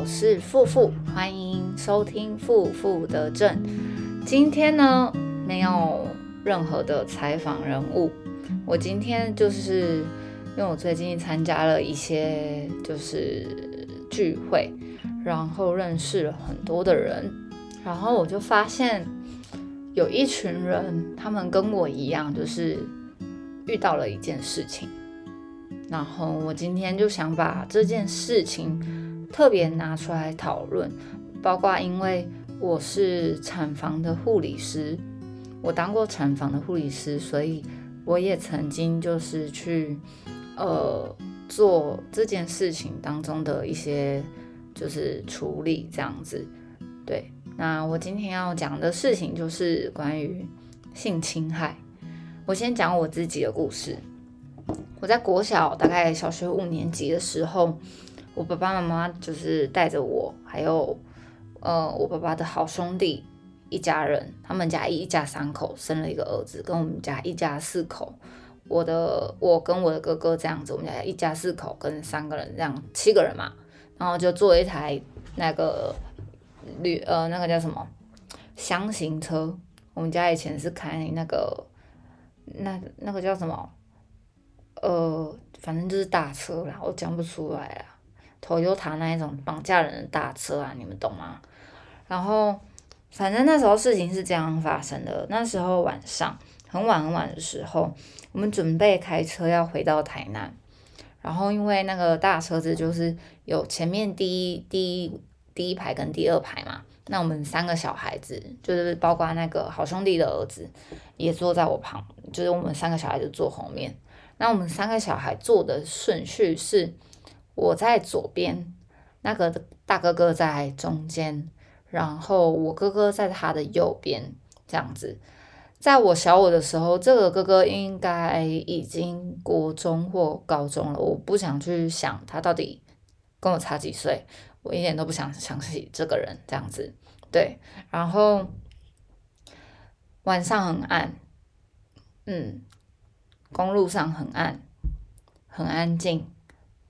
我是富富，欢迎收听富富的正。今天呢，没有任何的采访人物，我今天就是因为我最近参加了一些就是聚会，然后认识了很多的人，然后我就发现有一群人，他们跟我一样，就是遇到了一件事情。然后我今天就想把这件事情特别拿出来讨论，包括因为我是产房的护理师，我当过产房的护理师，所以我也曾经就是去呃做这件事情当中的一些就是处理这样子。对，那我今天要讲的事情就是关于性侵害。我先讲我自己的故事。我在国小大概小学五年级的时候，我爸爸妈妈就是带着我，还有呃我爸爸的好兄弟一家人，他们家一家三口生了一个儿子，跟我们家一家四口，我的我跟我的哥哥这样子，我们家一家四口跟三个人这样七个人嘛，然后就坐一台那个旅呃那个叫什么箱型车，我们家以前是开那个那那个叫什么？呃，反正就是大车啦，我讲不出来啦。头油塔那一种绑架人的大车啊，你们懂吗？然后，反正那时候事情是这样发生的。那时候晚上很晚很晚的时候，我们准备开车要回到台南。然后因为那个大车子就是有前面第一第一第一排跟第二排嘛，那我们三个小孩子就是包括那个好兄弟的儿子也坐在我旁，就是我们三个小孩子坐后面。那我们三个小孩坐的顺序是，我在左边，那个大哥哥在中间，然后我哥哥在他的右边，这样子。在我小我的时候，这个哥哥应该已经国中或高中了，我不想去想他到底跟我差几岁，我一点都不想想起这个人这样子。对，然后晚上很暗，嗯。公路上很暗，很安静，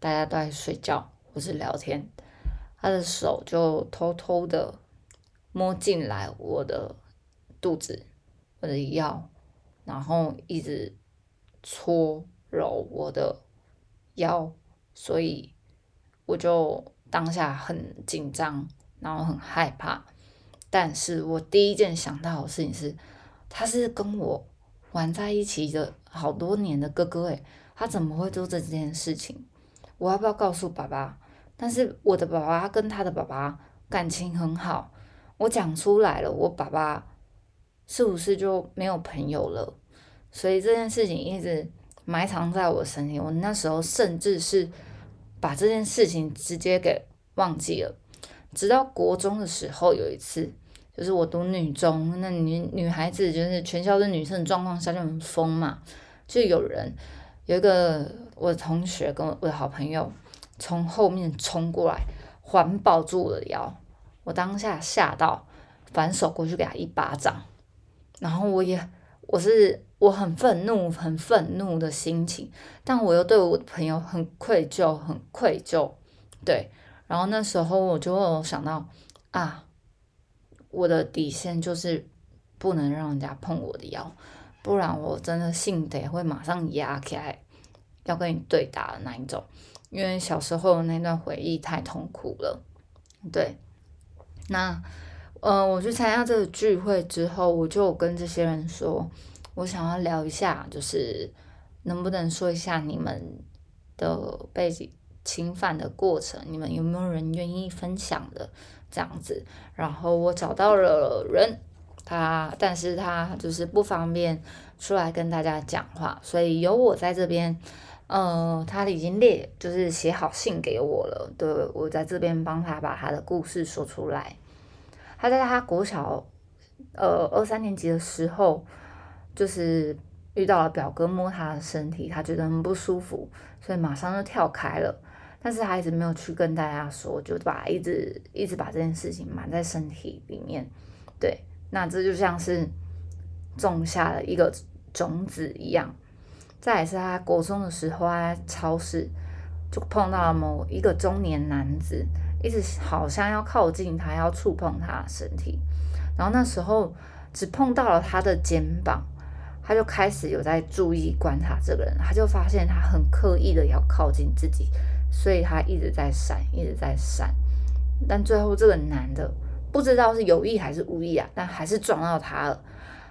大家都在睡觉或是聊天。他的手就偷偷的摸进来我的肚子，我的腰，然后一直搓揉我的腰，所以我就当下很紧张，然后很害怕。但是我第一件想到的事情是，他是跟我。玩在一起的好多年的哥哥诶，他怎么会做这件事情？我要不要告诉爸爸？但是我的爸爸跟他的爸爸感情很好，我讲出来了，我爸爸是不是就没有朋友了？所以这件事情一直埋藏在我身体。我那时候甚至是把这件事情直接给忘记了，直到国中的时候有一次。就是我读女中，那女女孩子就是全校的女生状况下就很疯嘛，就有人有一个我的同学跟我我的好朋友从后面冲过来环抱住我的腰，我当下吓到反手过去给他一巴掌，然后我也我是我很愤怒很愤怒的心情，但我又对我的朋友很愧疚很愧疚，对，然后那时候我就想到啊。我的底线就是不能让人家碰我的腰，不然我真的性得会马上压起来，要跟你对打的那一种。因为小时候那段回忆太痛苦了。对，那呃，我去参加这个聚会之后，我就跟这些人说，我想要聊一下，就是能不能说一下你们的被侵犯的过程，你们有没有人愿意分享的？这样子，然后我找到了人，他，但是他就是不方便出来跟大家讲话，所以有我在这边，呃，他已经列，就是写好信给我了，对我在这边帮他把他的故事说出来。他在他国小，呃，二三年级的时候，就是遇到了表哥摸他的身体，他觉得很不舒服，所以马上就跳开了。但是他一直没有去跟大家说，就把一直一直把这件事情瞒在身体里面，对，那这就像是种下了一个种子一样。再来是他国中的时候，在超市就碰到了某一个中年男子，一直好像要靠近他，要触碰他的身体。然后那时候只碰到了他的肩膀，他就开始有在注意观察这个人，他就发现他很刻意的要靠近自己，所以他一直在闪，一直在闪。但最后这个男的不知道是有意还是无意啊，但还是撞到他了。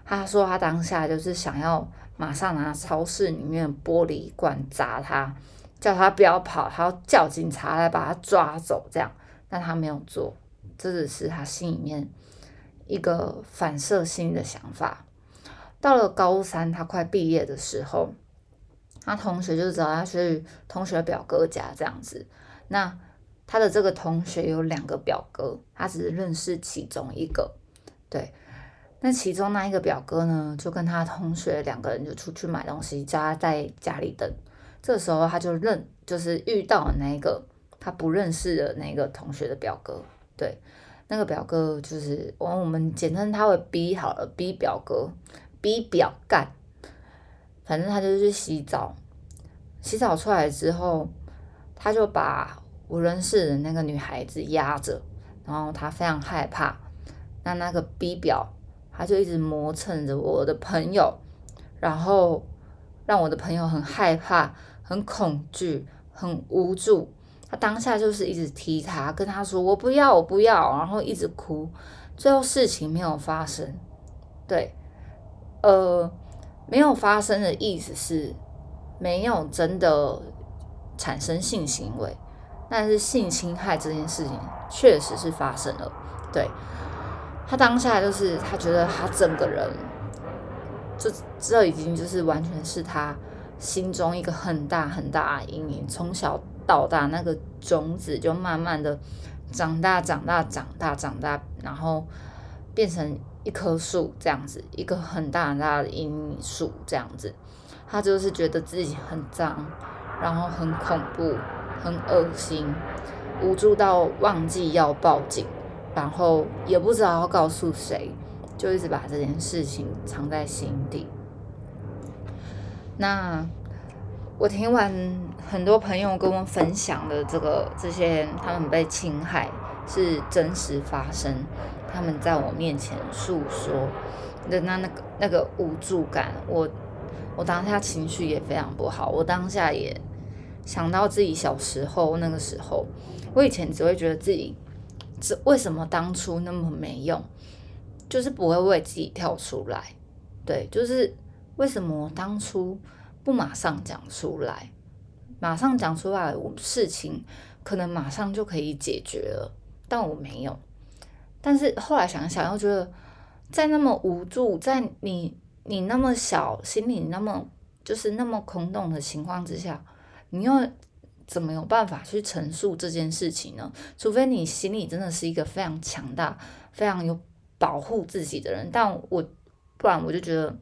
他说他当下就是想要马上拿超市里面玻璃罐砸他。叫他不要跑，他要叫警察来把他抓走，这样，但他没有做，这只是他心里面一个反射性的想法。到了高三，他快毕业的时候，他同学就找他去同学表哥家这样子。那他的这个同学有两个表哥，他只是认识其中一个。对，那其中那一个表哥呢，就跟他同学两个人就出去买东西，叫他在家里等。这时候他就认，就是遇到了那个他不认识的那个同学的表哥，对，那个表哥就是我我们简称他为 B 好了，B 表哥，B 表干，反正他就是去洗澡，洗澡出来之后，他就把我认识的那个女孩子压着，然后她非常害怕，那那个 B 表他就一直磨蹭着我的朋友，然后让我的朋友很害怕。很恐惧，很无助。他当下就是一直踢他，跟他说：“我不要，我不要。”然后一直哭。最后事情没有发生。对，呃，没有发生的意思是没有真的产生性行为，但是性侵害这件事情确实是发生了。对，他当下就是他觉得他整个人，这这已经就是完全是他。心中一个很大很大的阴影，从小到大那个种子就慢慢的长大、长大、长大、长大，然后变成一棵树这样子，一个很大很大的阴影树这样子。他就是觉得自己很脏，然后很恐怖、很恶心，无助到忘记要报警，然后也不知道要告诉谁，就一直把这件事情藏在心底。那我听完很多朋友跟我分享的这个这些，他们被侵害是真实发生，他们在我面前诉说的那那个那个无助感，我我当下情绪也非常不好，我当下也想到自己小时候那个时候，我以前只会觉得自己这为什么当初那么没用，就是不会为自己跳出来，对，就是。为什么当初不马上讲出来？马上讲出来，我事情可能马上就可以解决了。但我没有。但是后来想想，又觉得在那么无助，在你你那么小，心里那么就是那么空洞的情况之下，你又怎么有办法去陈述这件事情呢？除非你心里真的是一个非常强大、非常有保护自己的人。但我不然，我就觉得。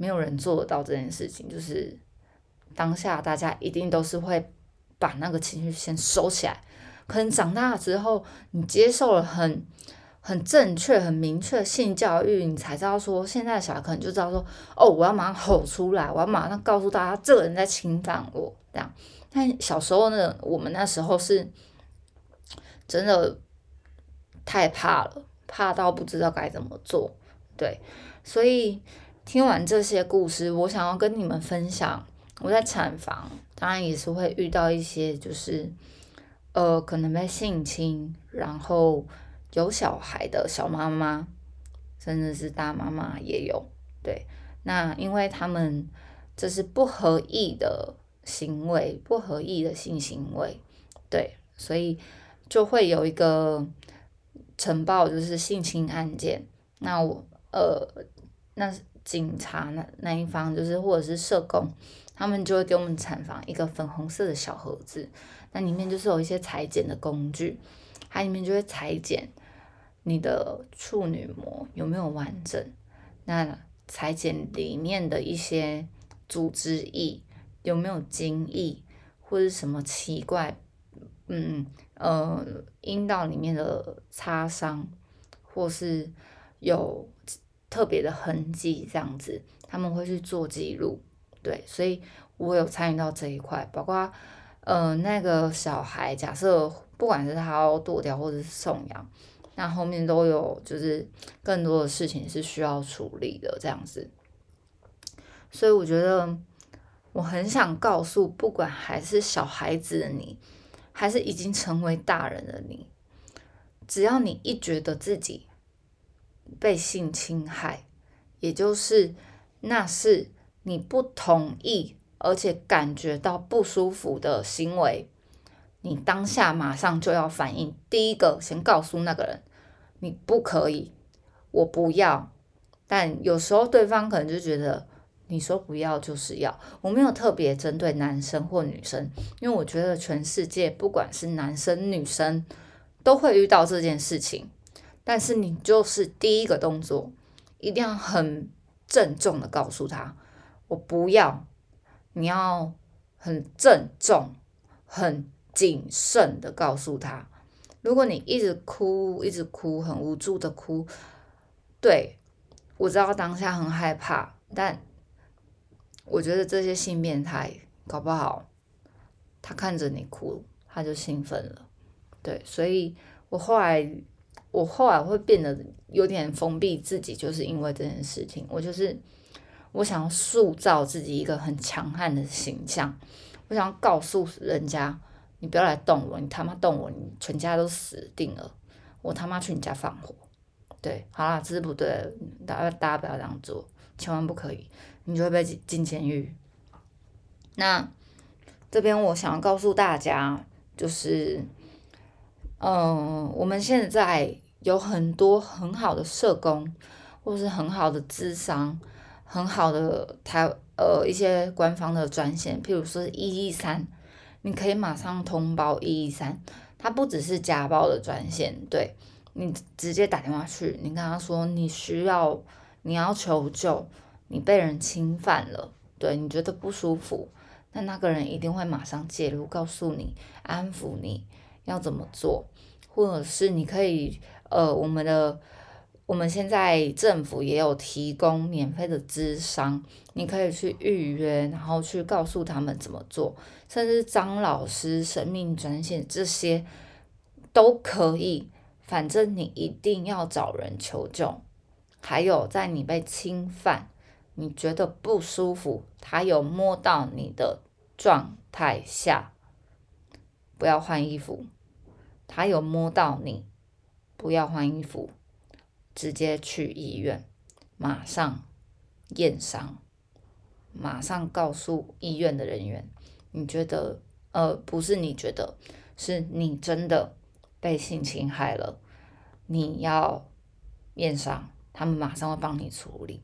没有人做得到这件事情，就是当下大家一定都是会把那个情绪先收起来。可能长大之后，你接受了很很正确、很明确性教育，你才知道说，现在的小孩可能就知道说，哦，我要马上吼出来，我要马上告诉大家，这个人在侵犯我，这样。但小时候呢，我们那时候是真的太怕了，怕到不知道该怎么做，对，所以。听完这些故事，我想要跟你们分享，我在产房当然也是会遇到一些，就是呃可能被性侵，然后有小孩的小妈妈，甚至是大妈妈也有。对，那因为他们这是不合意的行为，不合意的性行为，对，所以就会有一个呈报，就是性侵案件。那我呃那。警察那那一方就是或者是社工，他们就会给我们产房一个粉红色的小盒子，那里面就是有一些裁剪的工具，它里面就会裁剪你的处女膜有没有完整，那裁剪里面的一些组织液有没有精液或者什么奇怪，嗯呃阴道里面的擦伤或是有。特别的痕迹这样子，他们会去做记录，对，所以我有参与到这一块，包括呃，那个小孩假设不管是他要剁掉或者是送养，那后面都有就是更多的事情是需要处理的这样子。所以我觉得我很想告诉，不管还是小孩子的你，还是已经成为大人的你，只要你一觉得自己被性侵害，也就是那是你不同意，而且感觉到不舒服的行为，你当下马上就要反应。第一个，先告诉那个人，你不可以，我不要。但有时候对方可能就觉得。你说不要就是要，我没有特别针对男生或女生，因为我觉得全世界不管是男生女生都会遇到这件事情。但是你就是第一个动作，一定要很郑重的告诉他，我不要。你要很郑重、很谨慎的告诉他。如果你一直哭、一直哭、很无助的哭，对我知道当下很害怕，但。我觉得这些性变态搞不好，他看着你哭，他就兴奋了，对，所以我后来我后来会变得有点封闭自己，就是因为这件事情，我就是我想要塑造自己一个很强悍的形象，我想要告诉人家，你不要来动我，你他妈动我，你全家都死定了，我他妈去你家放火，对，好啦，这是不对，大家大家不要这样做，千万不可以。你就会被进监狱。那这边我想要告诉大家，就是，嗯，我们现在有很多很好的社工，或是很好的智商，很好的台呃一些官方的专线，譬如说一一三，你可以马上通报一一三，它不只是家暴的专线，对你直接打电话去，你跟他说你需要你要求救。你被人侵犯了，对你觉得不舒服，那那个人一定会马上介入，告诉你，安抚你要怎么做，或者是你可以，呃，我们的我们现在政府也有提供免费的咨商，你可以去预约，然后去告诉他们怎么做，甚至张老师生命专线这些都可以，反正你一定要找人求救，还有在你被侵犯。你觉得不舒服，他有摸到你的状态下，不要换衣服。他有摸到你，不要换衣服，直接去医院，马上验伤，马上告诉医院的人员，你觉得，呃，不是你觉得，是你真的被性侵害了，你要验伤，他们马上会帮你处理。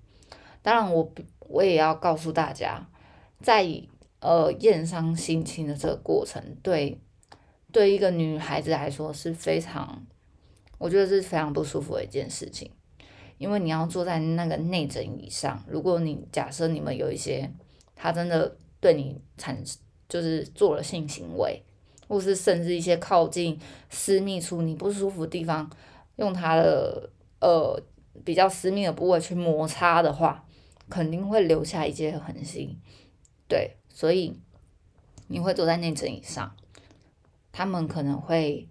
当然，我我也要告诉大家，在呃验伤性侵的这个过程，对对一个女孩子来说是非常，我觉得是非常不舒服的一件事情，因为你要坐在那个内诊椅上，如果你假设你们有一些他真的对你产就是做了性行为，或是甚至一些靠近私密处你不舒服的地方，用他的呃比较私密的部位去摩擦的话。肯定会留下一些痕迹，对，所以你会坐在内诊椅上，他们可能会，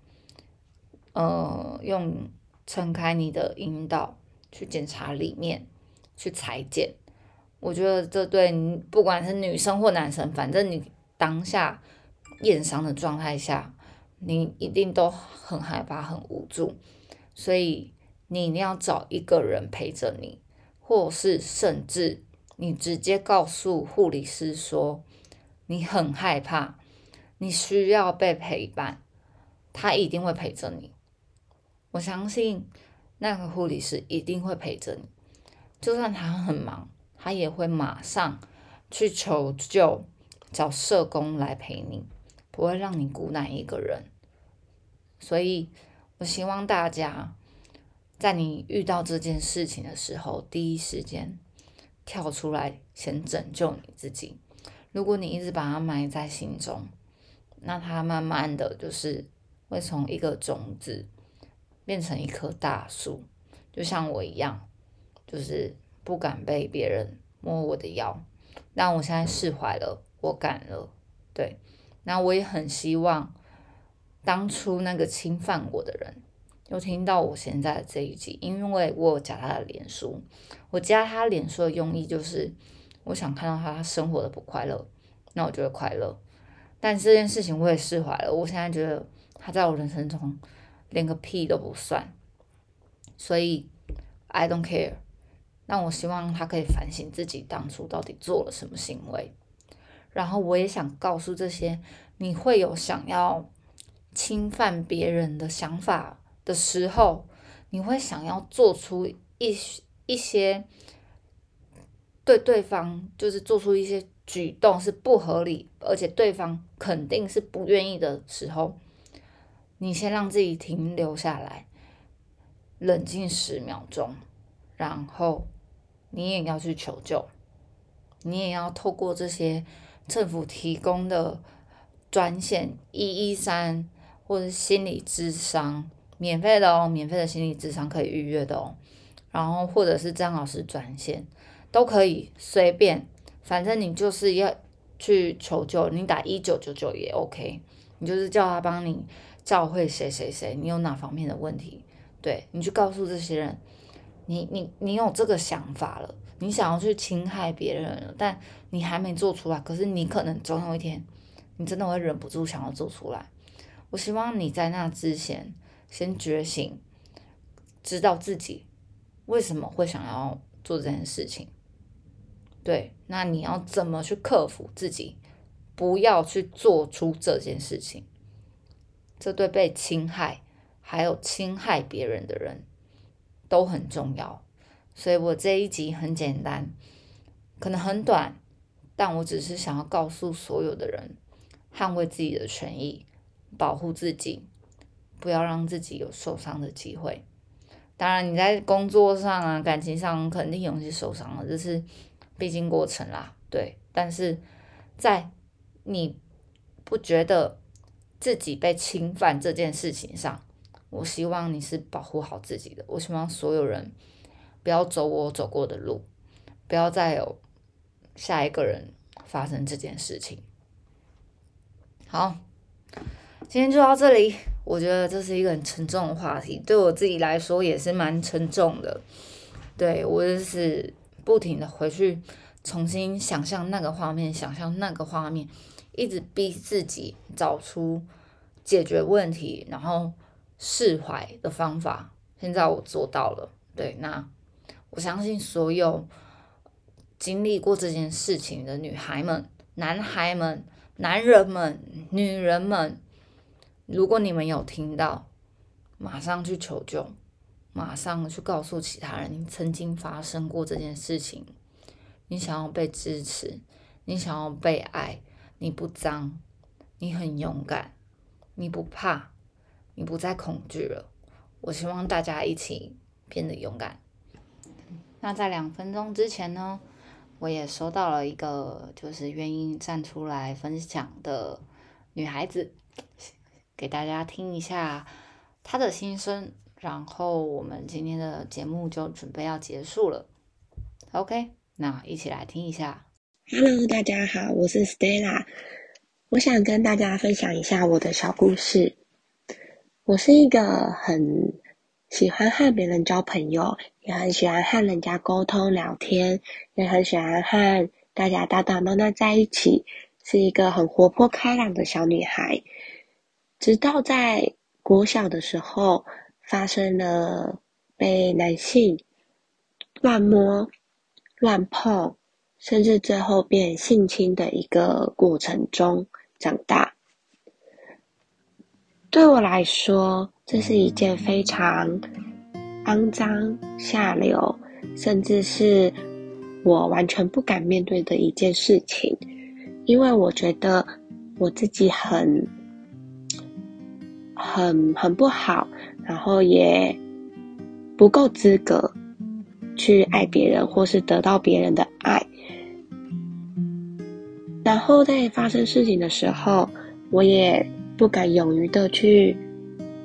呃，用撑开你的阴道去检查里面，去裁剪。我觉得这对不管是女生或男生，反正你当下验伤的状态下，你一定都很害怕、很无助，所以你一定要找一个人陪着你。或是甚至你直接告诉护理师说你很害怕，你需要被陪伴，他一定会陪着你。我相信那个护理师一定会陪着你，就算他很忙，他也会马上去求救，找社工来陪你，不会让你孤单一个人。所以我希望大家。在你遇到这件事情的时候，第一时间跳出来，先拯救你自己。如果你一直把它埋在心中，那它慢慢的就是会从一个种子变成一棵大树，就像我一样，就是不敢被别人摸我的腰。但我现在释怀了，我敢了，对。那我也很希望当初那个侵犯我的人，又听到我现在的这一集，因为我有加他的脸书，我加他脸书的用意就是我想看到他生活的不快乐，那我觉得快乐。但这件事情我也释怀了，我现在觉得他在我人生中连个屁都不算，所以 I don't care。那我希望他可以反省自己当初到底做了什么行为，然后我也想告诉这些你会有想要侵犯别人的想法的时候，你会想要做出一一些对对方就是做出一些举动是不合理，而且对方肯定是不愿意的时候，你先让自己停留下来，冷静十秒钟，然后。你也要去求救，你也要透过这些政府提供的专线一一三或者心理智商免费的哦，免费的心理智商可以预约的哦。然后或者是张老师专线都可以随便，反正你就是要去求救，你打一九九九也 OK。你就是叫他帮你教会谁谁谁，你有哪方面的问题，对你去告诉这些人。你你你有这个想法了，你想要去侵害别人了，但你还没做出来。可是你可能总有一天，你真的会忍不住想要做出来。我希望你在那之前先觉醒，知道自己为什么会想要做这件事情。对，那你要怎么去克服自己，不要去做出这件事情？这对被侵害还有侵害别人的人。都很重要，所以我这一集很简单，可能很短，但我只是想要告诉所有的人，捍卫自己的权益，保护自己，不要让自己有受伤的机会。当然，你在工作上啊、感情上肯定有些受伤了，这是必经过程啦。对，但是在你不觉得自己被侵犯这件事情上。我希望你是保护好自己的。我希望所有人不要走我走过的路，不要再有下一个人发生这件事情。好，今天就到这里。我觉得这是一个很沉重的话题，对我自己来说也是蛮沉重的。对我就是不停的回去重新想象那个画面，想象那个画面，一直逼自己找出解决问题，然后。释怀的方法，现在我做到了。对，那我相信所有经历过这件事情的女孩们、男孩们、男人们、女人们，如果你们有听到，马上去求救，马上去告诉其他人，你曾经发生过这件事情，你想要被支持，你想要被爱，你不脏，你很勇敢，你不怕。你不再恐惧了，我希望大家一起变得勇敢。那在两分钟之前呢，我也收到了一个就是愿意站出来分享的女孩子，给大家听一下她的心声。然后我们今天的节目就准备要结束了。OK，那一起来听一下。Hello，大家好，我是 Stella，我想跟大家分享一下我的小故事。我是一个很喜欢和别人交朋友，也很喜欢和人家沟通聊天，也很喜欢和大家打打闹闹在一起，是一个很活泼开朗的小女孩。直到在国小的时候，发生了被男性乱摸、乱碰，甚至最后变性侵的一个过程中长大。对我来说，这是一件非常肮脏、下流，甚至是我完全不敢面对的一件事情。因为我觉得我自己很、很、很不好，然后也不够资格去爱别人，或是得到别人的爱。然后在发生事情的时候，我也。不敢勇于的去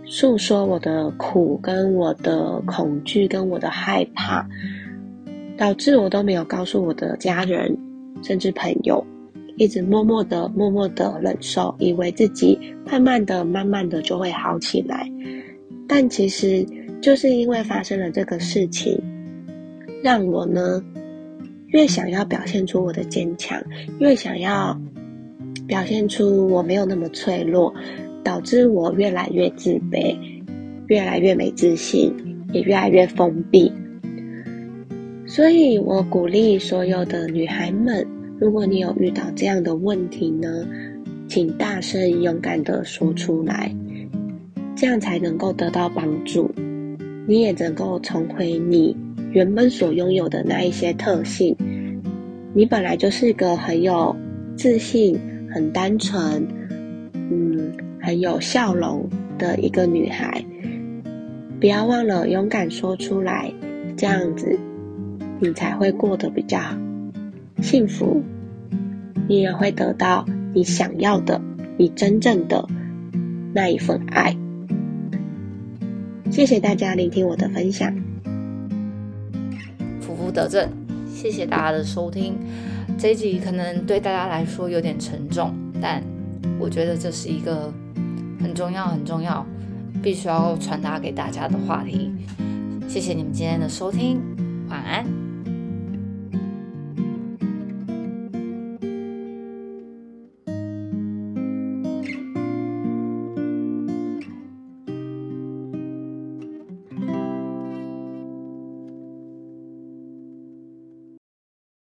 诉说我的苦，跟我的恐惧，跟我的害怕，导致我都没有告诉我的家人，甚至朋友。一直默默的、默默的忍受，以为自己慢慢的、慢慢的就会好起来。但其实就是因为发生了这个事情，让我呢越想要表现出我的坚强，越想要表现出我没有那么脆弱，导致我越来越自卑，越来越没自信，也越来越封闭。所以我鼓励所有的女孩们，如果你有遇到这样的问题呢，请大声勇敢的说出来，这样才能够得到帮助，你也能够重回你原本所拥有的那一些特性。你本来就是一个很有自信、很单纯，嗯，很有笑容的一个女孩，不要忘了勇敢说出来，这样子。你才会过得比较幸福，你也会得到你想要的、你真正的那一份爱。谢谢大家聆听我的分享，不得正，谢谢大家的收听。这一集可能对大家来说有点沉重，但我觉得这是一个很重要、很重要、必须要传达给大家的话题。谢谢你们今天的收听，晚安。